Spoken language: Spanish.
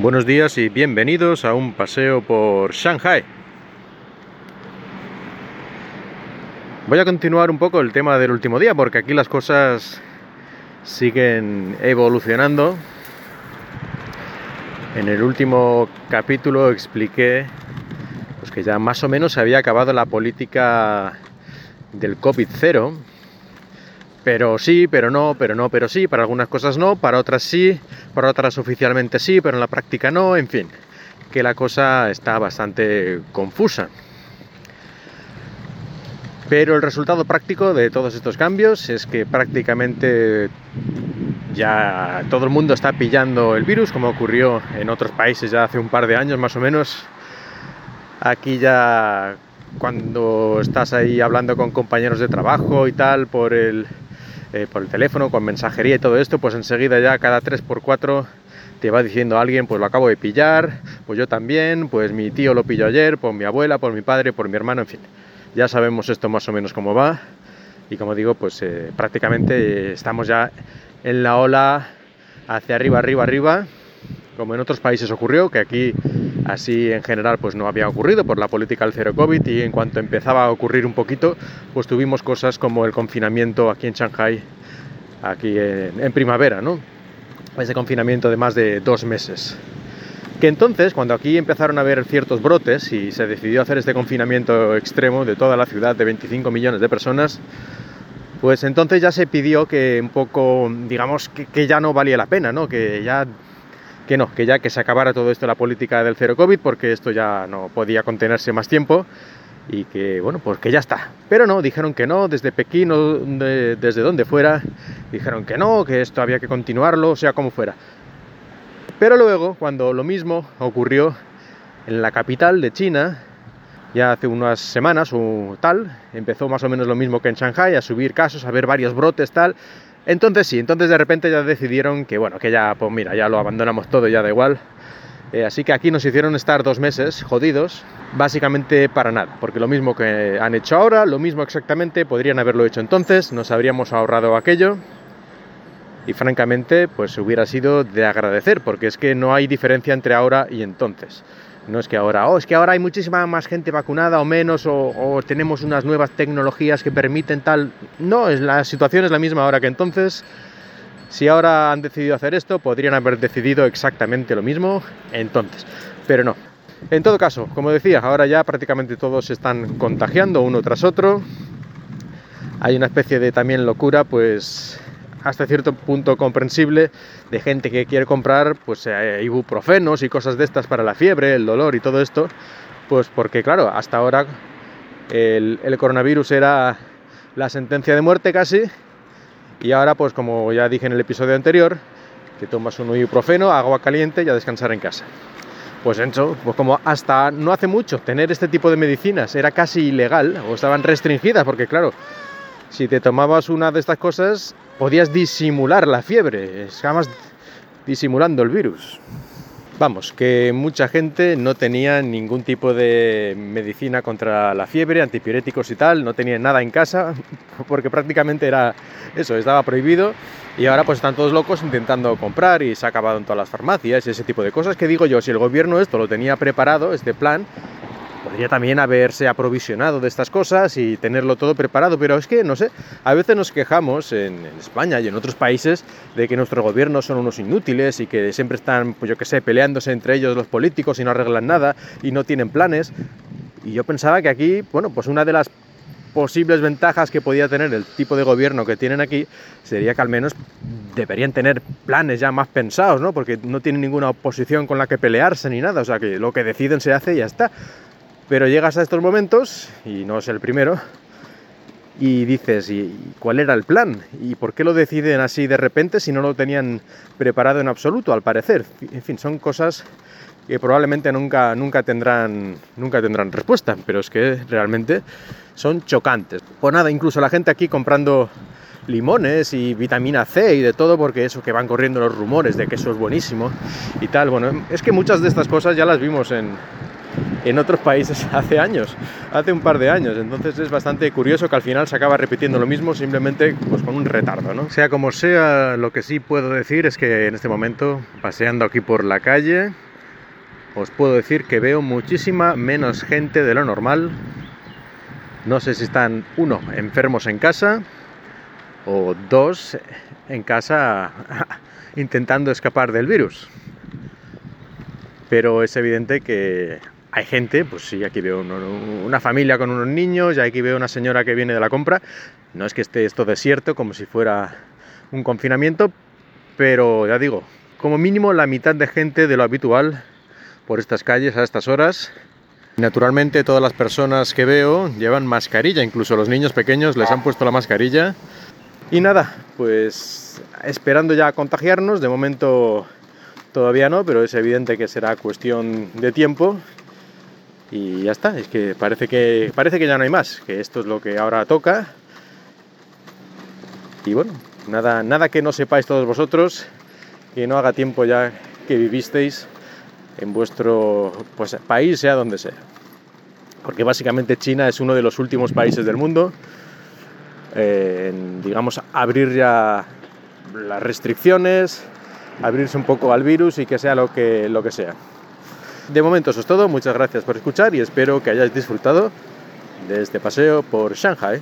Buenos días y bienvenidos a un paseo por Shanghai. Voy a continuar un poco el tema del último día porque aquí las cosas siguen evolucionando. En el último capítulo expliqué pues, que ya más o menos se había acabado la política del COVID-0 pero sí, pero no, pero no, pero sí, para algunas cosas no, para otras sí, para otras oficialmente sí, pero en la práctica no, en fin, que la cosa está bastante confusa. Pero el resultado práctico de todos estos cambios es que prácticamente ya todo el mundo está pillando el virus, como ocurrió en otros países ya hace un par de años más o menos. Aquí ya cuando estás ahí hablando con compañeros de trabajo y tal por el eh, por el teléfono, con mensajería y todo esto, pues enseguida ya cada 3x4 te va diciendo alguien, pues lo acabo de pillar, pues yo también, pues mi tío lo pilló ayer, por mi abuela, por mi padre, por mi hermano, en fin. Ya sabemos esto más o menos cómo va y como digo, pues eh, prácticamente estamos ya en la ola hacia arriba, arriba, arriba, como en otros países ocurrió, que aquí así en general pues no había ocurrido por la política del cero COVID y en cuanto empezaba a ocurrir un poquito, pues tuvimos cosas como el confinamiento aquí en Shanghai, aquí en, primavera, ¿no? Ese confinamiento de más de dos meses. Que entonces, cuando aquí empezaron a haber ciertos brotes y se decidió hacer este confinamiento extremo de toda la ciudad de 25 millones de personas, pues entonces ya se pidió que un poco, digamos, que, que ya no valía la pena, ¿no? Que ya que no, que ya que se acabara todo esto la política del cero COVID, porque esto ya no podía contenerse más tiempo y que, bueno, pues que ya está. Pero no, dijeron que no, desde Pekín o desde donde fuera, dijeron que no, que esto había que continuarlo, sea como fuera. Pero luego, cuando lo mismo ocurrió en la capital de China, ya hace unas semanas o tal, empezó más o menos lo mismo que en Shanghai, a subir casos, a ver varios brotes tal, entonces sí, entonces de repente ya decidieron que bueno, que ya, pues mira, ya lo abandonamos todo, ya da igual. Eh, así que aquí nos hicieron estar dos meses jodidos, básicamente para nada, porque lo mismo que han hecho ahora, lo mismo exactamente, podrían haberlo hecho entonces, nos habríamos ahorrado aquello y francamente pues hubiera sido de agradecer, porque es que no hay diferencia entre ahora y entonces. No es que ahora, oh, es que ahora hay muchísima más gente vacunada o menos, o, tenemos unas nuevas tecnologías que permiten tal. No, es, la situación es la misma ahora que entonces. Si ahora han decidido hacer esto, podrían haber decidido exactamente lo mismo entonces. Pero no. En todo caso, como decía, ahora ya prácticamente todos se están contagiando uno tras otro. Hay una especie de también locura, pues hasta cierto punto comprensible de gente que quiere comprar pues eh, ibuprofenos y cosas de estas para la fiebre, el dolor y todo esto, pues porque claro, hasta ahora el, coronavirus era la sentencia de muerte casi y ahora pues como ya dije en el episodio anterior, que tomas un ibuprofeno, agua caliente y a descansar en casa. Pues eso, pues como hasta no hace mucho tener este tipo de medicinas era casi ilegal o estaban restringidas porque claro, si te tomabas una de estas cosas podías disimular la fiebre, estabas disimulando el virus. Vamos, que mucha gente no tenía ningún tipo de medicina contra la fiebre, antipiréticos y tal, no tenía nada en casa, porque prácticamente era eso, estaba prohibido y ahora pues están todos locos intentando comprar y se ha acabado en todas las farmacias y ese tipo de cosas que digo yo, si el gobierno esto lo tenía preparado, este plan, podría también haberse aprovisionado de estas cosas y tenerlo todo preparado, pero es que, no sé, a veces nos quejamos en, España y en otros países de que nuestros gobiernos son unos inútiles y que siempre están, pues yo qué sé, peleándose entre ellos los políticos y no arreglan nada y no tienen planes. Y yo pensaba que aquí, bueno, pues una de las posibles ventajas que podía tener el tipo de gobierno que tienen aquí sería que al menos deberían tener planes ya más pensados, ¿no? Porque no tienen ninguna oposición con la que pelearse ni nada, o sea que lo que deciden se hace y ya está. Pero llegas a estos momentos, y no es el primero, y dices, ¿y cuál era el plan? ¿Y por qué lo deciden así de repente si no lo tenían preparado en absoluto, al parecer? En fin, son cosas que probablemente nunca, nunca, tendrán, nunca tendrán respuesta, pero es que realmente son chocantes. Pues nada, incluso la gente aquí comprando limones y vitamina C y de todo, porque eso que van corriendo los rumores de que eso es buenísimo y tal. Bueno, es que muchas de estas cosas ya las vimos en, en otros países hace años, hace un par de años. Entonces es bastante curioso que al final se acaba repitiendo lo mismo simplemente pues, con un retardo, ¿no? Sea como sea, lo que sí puedo decir es que en este momento, paseando aquí por la calle, os puedo decir que veo muchísima menos gente de lo normal. No sé si están, uno, enfermos en casa o dos, en casa intentando escapar del virus. Pero es evidente que hay gente, pues sí, aquí veo una familia con unos niños, y aquí veo una señora que viene de la compra. No es que esté esto desierto como si fuera un confinamiento, pero ya digo, como mínimo la mitad de gente de lo habitual por estas calles a estas horas. Naturalmente todas las personas que veo llevan mascarilla, incluso los niños pequeños les han puesto la mascarilla. Y nada, pues esperando ya contagiarnos, de momento todavía no, pero es evidente que será cuestión de tiempo. Y ya está, es que parece que parece que ya no hay más, que esto es lo que ahora toca. Y bueno, nada, nada que no sepáis todos vosotros, que no haga tiempo ya que vivisteis en vuestro pues, país, sea donde sea. Porque básicamente China es uno de los últimos países del mundo en, digamos, abrir ya las restricciones, abrirse un poco al virus y que sea lo que, lo que sea. De momento eso es todo, muchas gracias por escuchar y espero que hayáis disfrutado de este paseo por Shanghai.